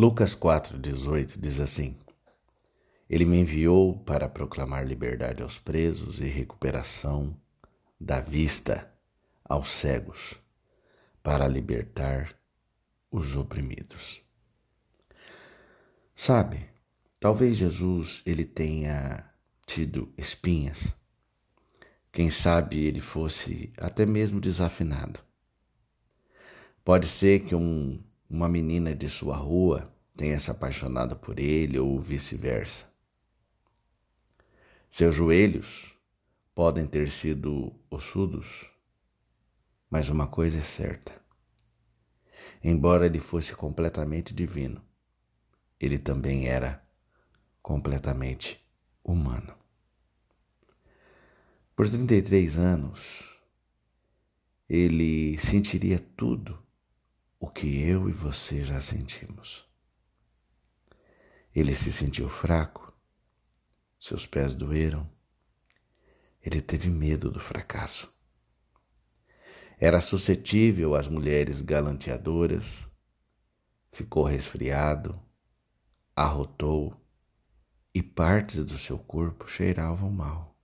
Lucas 4,18 diz assim: Ele me enviou para proclamar liberdade aos presos e recuperação da vista aos cegos, para libertar os oprimidos. Sabe, talvez Jesus ele tenha tido espinhas. Quem sabe ele fosse até mesmo desafinado. Pode ser que um, uma menina de sua rua tenha se apaixonado por ele ou vice-versa. Seus joelhos podem ter sido ossudos, mas uma coisa é certa: embora ele fosse completamente divino, ele também era completamente humano. Por 33 anos, ele sentiria tudo o que eu e você já sentimos. Ele se sentiu fraco, seus pés doeram, ele teve medo do fracasso. Era suscetível às mulheres galanteadoras, ficou resfriado, arrotou e partes do seu corpo cheiravam mal.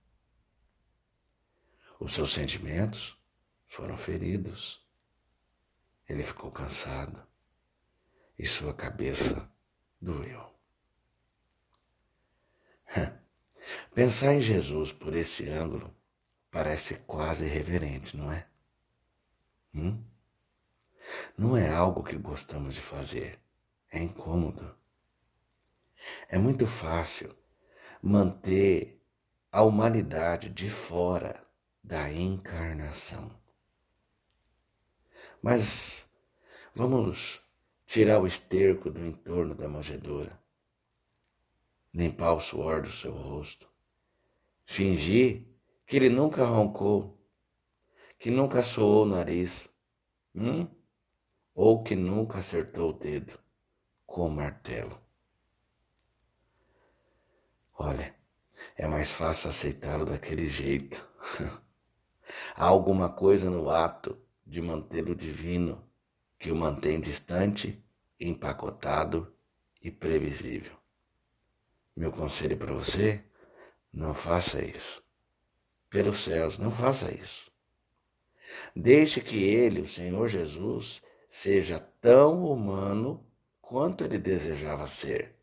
Os seus sentimentos foram feridos. Ele ficou cansado e sua cabeça doeu. Pensar em Jesus por esse ângulo parece quase irreverente, não é? Hum? Não é algo que gostamos de fazer, é incômodo. É muito fácil manter a humanidade de fora da encarnação. Mas vamos tirar o esterco do entorno da manjedoura, limpar o suor do seu rosto, fingir que ele nunca roncou, que nunca soou o nariz, hum? ou que nunca acertou o dedo com o martelo. Olha, é mais fácil aceitá-lo daquele jeito. Há alguma coisa no ato de mantê-lo divino que o mantém distante, empacotado e previsível. Meu conselho para você: não faça isso. Pelos céus, não faça isso. Deixe que ele, o Senhor Jesus, seja tão humano quanto ele desejava ser.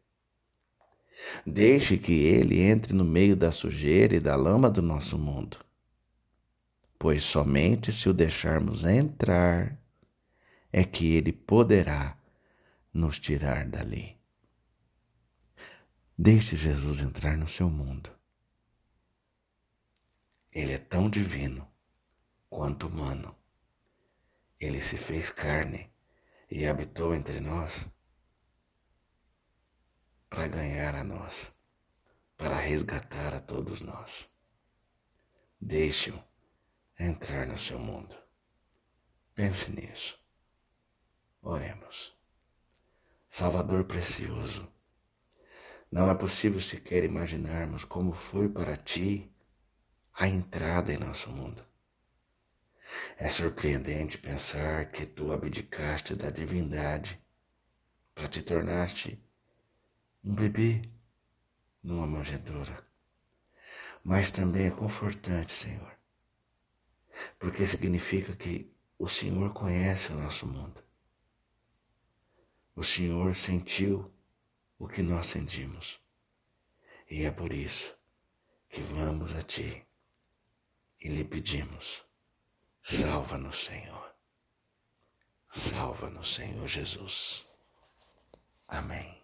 Deixe que ele entre no meio da sujeira e da lama do nosso mundo pois somente se o deixarmos entrar é que ele poderá nos tirar dali. Deixe Jesus entrar no seu mundo. Ele é tão divino quanto humano. Ele se fez carne e habitou entre nós para ganhar a nós, para resgatar a todos nós. Deixe-o entrar no seu mundo. Pense nisso. Oremos. Salvador precioso, não é possível sequer imaginarmos como foi para ti a entrada em nosso mundo. É surpreendente pensar que tu abdicaste da divindade para te tornaste um bebê numa manjedoura. Mas também é confortante, Senhor, porque significa que o Senhor conhece o nosso mundo. O Senhor sentiu o que nós sentimos. E é por isso que vamos a Ti e lhe pedimos: salva-nos, Senhor. Salva-nos, Senhor Jesus. Amém.